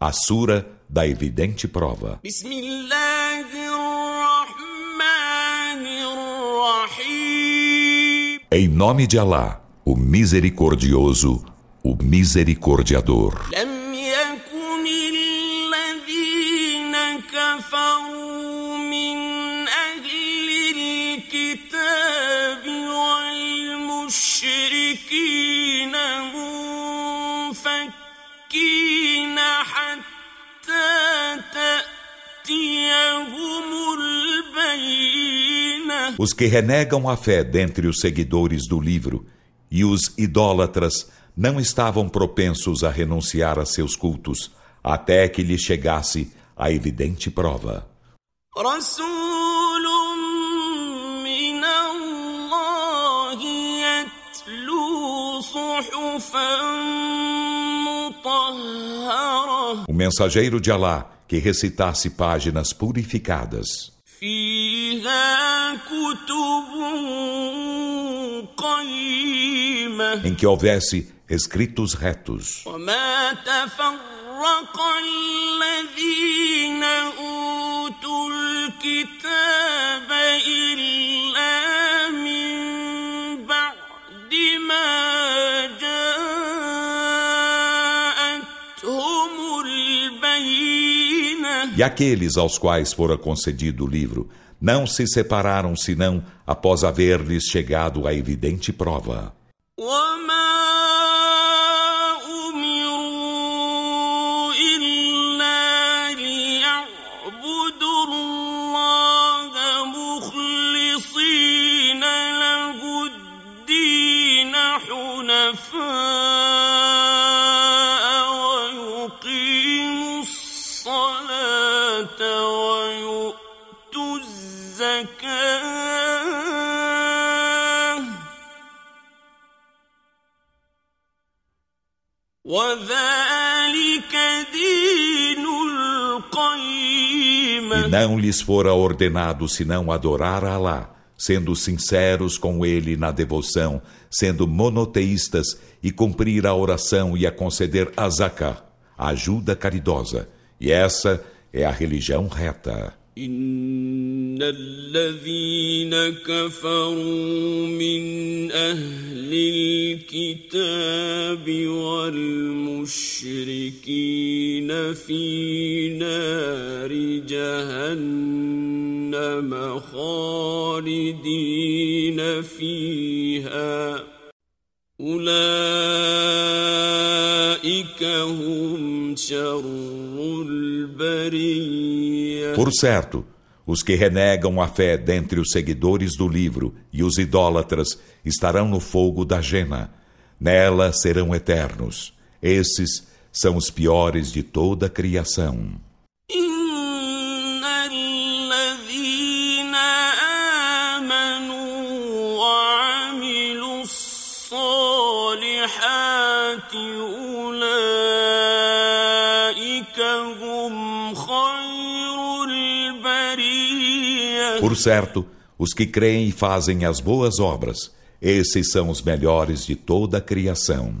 a Sura da evidente prova. Em nome de Alá, o misericordioso, o misericordiador. Os que renegam a fé dentre os seguidores do livro e os idólatras não estavam propensos a renunciar a seus cultos até que lhes chegasse a evidente prova. O mensageiro de Alá que recitasse páginas purificadas. Em que houvesse escritos retos. E aqueles aos quais fora concedido o livro não se separaram senão após haver-lhes chegado a evidente prova. E não lhes fora ordenado senão adorar a Alá, sendo sinceros com ele na devoção, sendo monoteístas e cumprir a oração e a conceder a zakah, a ajuda caridosa. E essa é a religião reta. ان الذين كفروا من أهل الكتاب والمشركين في نار جهنم خالدين فيها اولئك هم شر البريه Por certo, os que renegam a fé dentre os seguidores do livro e os idólatras estarão no fogo da jena. Nela serão eternos. Esses são os piores de toda a criação. Por certo, os que creem e fazem as boas obras, esses são os melhores de toda a criação.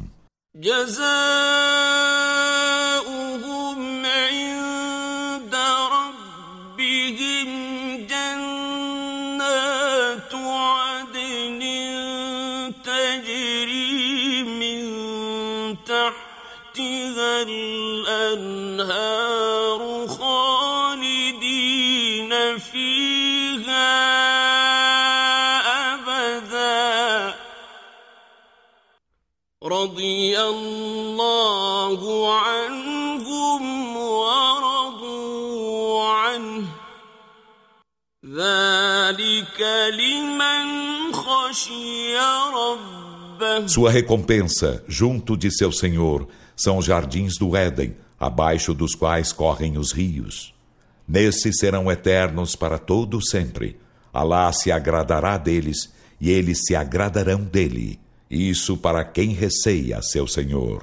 الأنهار رضي الله عنهم ورضوا عنه ذلك لمن خشي ربه Sua recompensa, junto de seu Senhor, são os jardins do Éden, abaixo dos quais correm os rios. Nesses serão eternos para todo sempre. Alá se agradará deles e eles se agradarão dele. Isso para quem receia seu Senhor.